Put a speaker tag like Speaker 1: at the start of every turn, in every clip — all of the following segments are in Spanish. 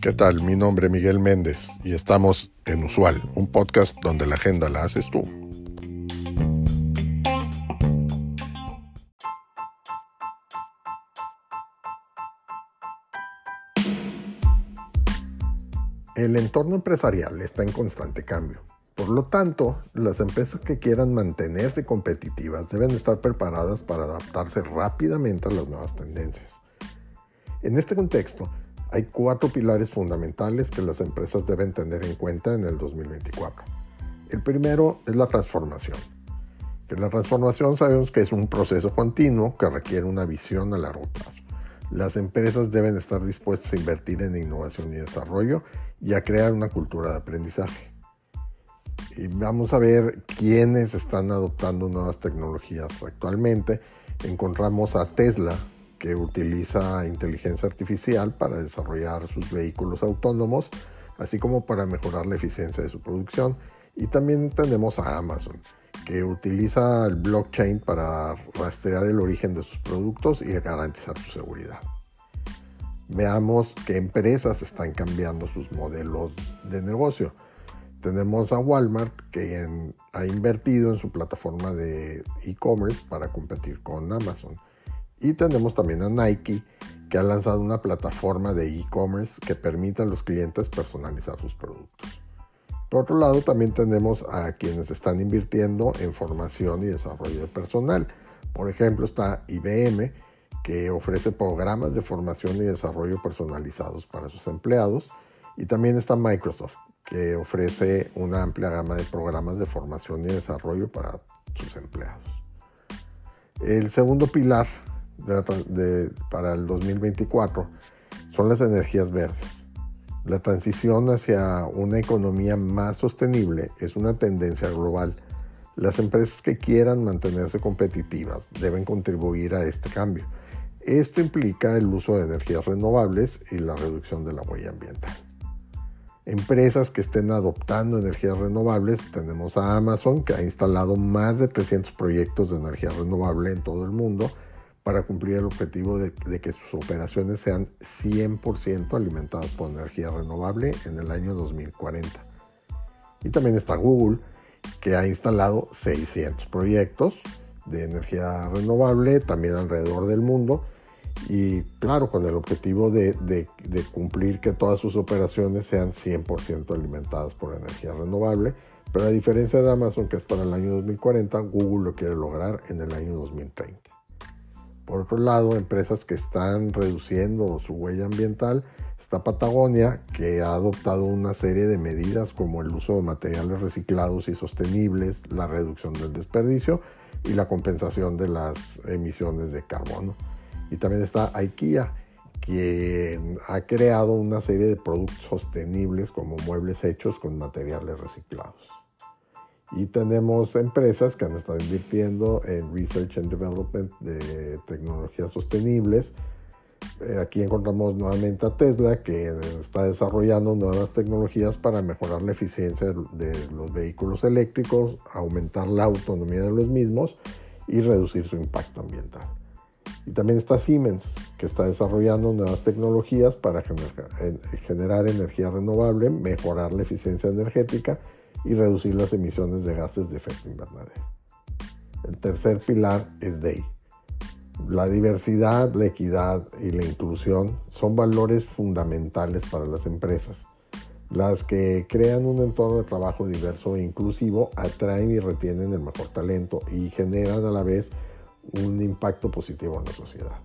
Speaker 1: ¿Qué tal? Mi nombre es Miguel Méndez y estamos en Usual, un podcast donde la agenda la haces tú. El entorno empresarial está en constante cambio. Por lo tanto, las empresas que quieran mantenerse competitivas deben estar preparadas para adaptarse rápidamente a las nuevas tendencias. En este contexto, hay cuatro pilares fundamentales que las empresas deben tener en cuenta en el 2024. El primero es la transformación. Que la transformación sabemos que es un proceso continuo que requiere una visión a largo plazo. Las empresas deben estar dispuestas a invertir en innovación y desarrollo y a crear una cultura de aprendizaje. Y vamos a ver quiénes están adoptando nuevas tecnologías actualmente. Encontramos a Tesla, que utiliza inteligencia artificial para desarrollar sus vehículos autónomos, así como para mejorar la eficiencia de su producción. Y también tenemos a Amazon, que utiliza el blockchain para rastrear el origen de sus productos y garantizar su seguridad. Veamos qué empresas están cambiando sus modelos de negocio. Tenemos a Walmart que ha invertido en su plataforma de e-commerce para competir con Amazon. Y tenemos también a Nike que ha lanzado una plataforma de e-commerce que permite a los clientes personalizar sus productos. Por otro lado, también tenemos a quienes están invirtiendo en formación y desarrollo de personal. Por ejemplo, está IBM, que ofrece programas de formación y desarrollo personalizados para sus empleados. Y también está Microsoft, que ofrece una amplia gama de programas de formación y desarrollo para sus empleados. El segundo pilar para el 2024 son las energías verdes. La transición hacia una economía más sostenible es una tendencia global. Las empresas que quieran mantenerse competitivas deben contribuir a este cambio. Esto implica el uso de energías renovables y la reducción de la huella ambiental. Empresas que estén adoptando energías renovables, tenemos a Amazon que ha instalado más de 300 proyectos de energía renovable en todo el mundo para cumplir el objetivo de, que sus operaciones sean 100% alimentadas por energía renovable en el año 2040. Y también está Google, que ha instalado 600 proyectos de energía renovable también alrededor del mundo y claro, con el objetivo de, cumplir que todas sus operaciones sean 100% alimentadas por energía renovable, pero a diferencia de Amazon que es para el año 2040, Google lo quiere lograr en el año 2030. Por otro lado, empresas que están reduciendo su huella ambiental, está Patagonia, que ha adoptado una serie de medidas como el uso de materiales reciclados y sostenibles, la reducción del desperdicio y la compensación de las emisiones de carbono. Y también está IKEA, quien ha creado una serie de productos sostenibles como muebles hechos con materiales reciclados. Y tenemos empresas que han estado invirtiendo en Research and Development de tecnologías sostenibles. Eh, aquí encontramos nuevamente a Tesla que está desarrollando nuevas tecnologías para mejorar la eficiencia de los vehículos eléctricos, aumentar la autonomía de los mismos y reducir su impacto ambiental. Y también está Siemens, que está desarrollando nuevas tecnologías para generar energía renovable, mejorar la eficiencia energética y reducir las emisiones de gases de efecto invernadero. El tercer pilar es DEI. La diversidad, la equidad y la inclusión son valores fundamentales para las empresas. Las que crean un entorno de trabajo diverso e inclusivo atraen y retienen el mejor talento y generan a la vez un impacto positivo en la sociedad.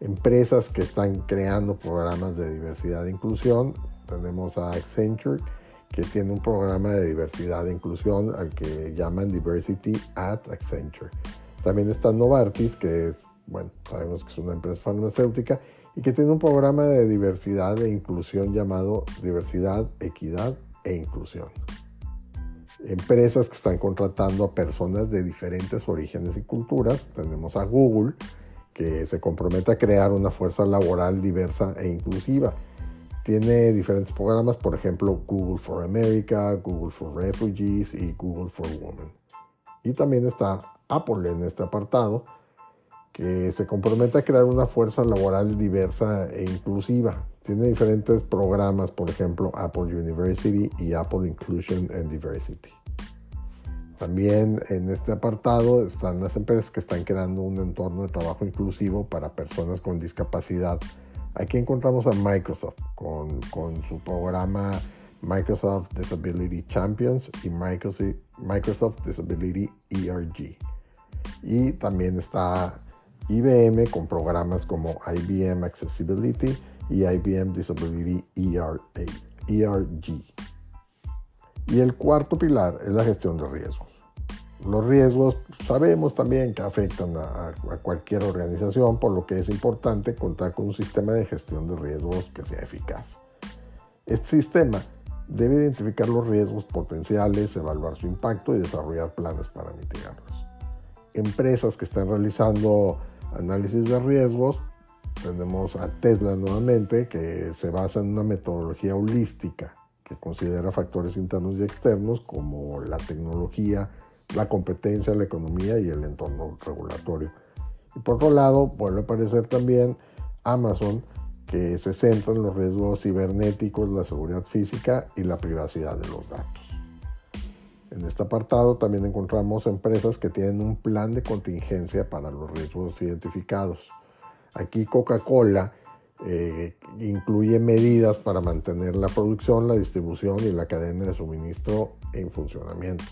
Speaker 1: Empresas que están creando programas de diversidad e inclusión, tenemos a Accenture, que tiene un programa de diversidad e inclusión al que llaman Diversity at Accenture. También está Novartis, que es, bueno, sabemos que es una empresa farmacéutica y que tiene un programa de diversidad e inclusión llamado Diversidad, Equidad e Inclusión. Empresas que están contratando a personas de diferentes orígenes y culturas. Tenemos a Google, que se compromete a crear una fuerza laboral diversa e inclusiva tiene diferentes programas, por ejemplo, Google for America, Google for Refugees y Google for Women. Y también está Apple en este apartado, que se compromete a crear una fuerza laboral diversa e inclusiva. Tiene diferentes programas, por ejemplo, Apple University y Apple Inclusion and Diversity. También en este apartado están las empresas que están creando un entorno de trabajo inclusivo para personas con discapacidad. Aquí encontramos a Microsoft con, con su programa Microsoft Disability Champions y Microsoft Disability ERG. Y también está IBM con programas como IBM Accessibility y IBM Disability ERG. Y el cuarto pilar es la gestión de riesgos. Los riesgos sabemos también que afectan a, cualquier organización, por lo que es importante contar con un sistema de gestión de riesgos que sea eficaz. Este sistema debe identificar los riesgos potenciales, evaluar su impacto y desarrollar planes para mitigarlos. Empresas que están realizando análisis de riesgos, tenemos a Tesla nuevamente, que se basa en una metodología holística que considera factores internos y externos como la tecnología, la competencia, la economía y el entorno regulatorio. Y por otro lado, vuelve a aparecer también Amazon, que se centra en los riesgos cibernéticos, la seguridad física y la privacidad de los datos. En este apartado también encontramos empresas que tienen un plan de contingencia para los riesgos identificados. Aquí Coca-Cola eh, incluye medidas para mantener la producción, la distribución y la cadena de suministro en funcionamiento.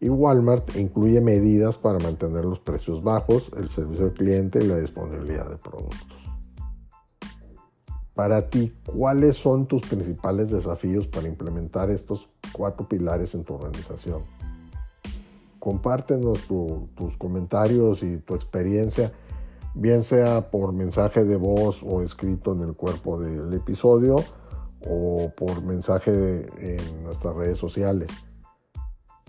Speaker 1: Y Walmart incluye medidas para mantener los precios bajos, el servicio al cliente y la disponibilidad de productos. Para ti, ¿cuáles son tus principales desafíos para implementar estos cuatro pilares en tu organización? Compártenos tus comentarios y tu experiencia, bien sea por mensaje de voz o escrito en el cuerpo del episodio o por mensaje en nuestras redes sociales.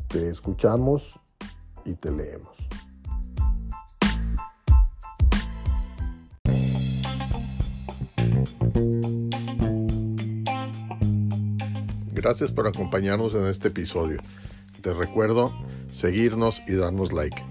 Speaker 1: Te escuchamos y te leemos. Gracias por acompañarnos en este episodio. Te recuerdo seguirnos y darnos like.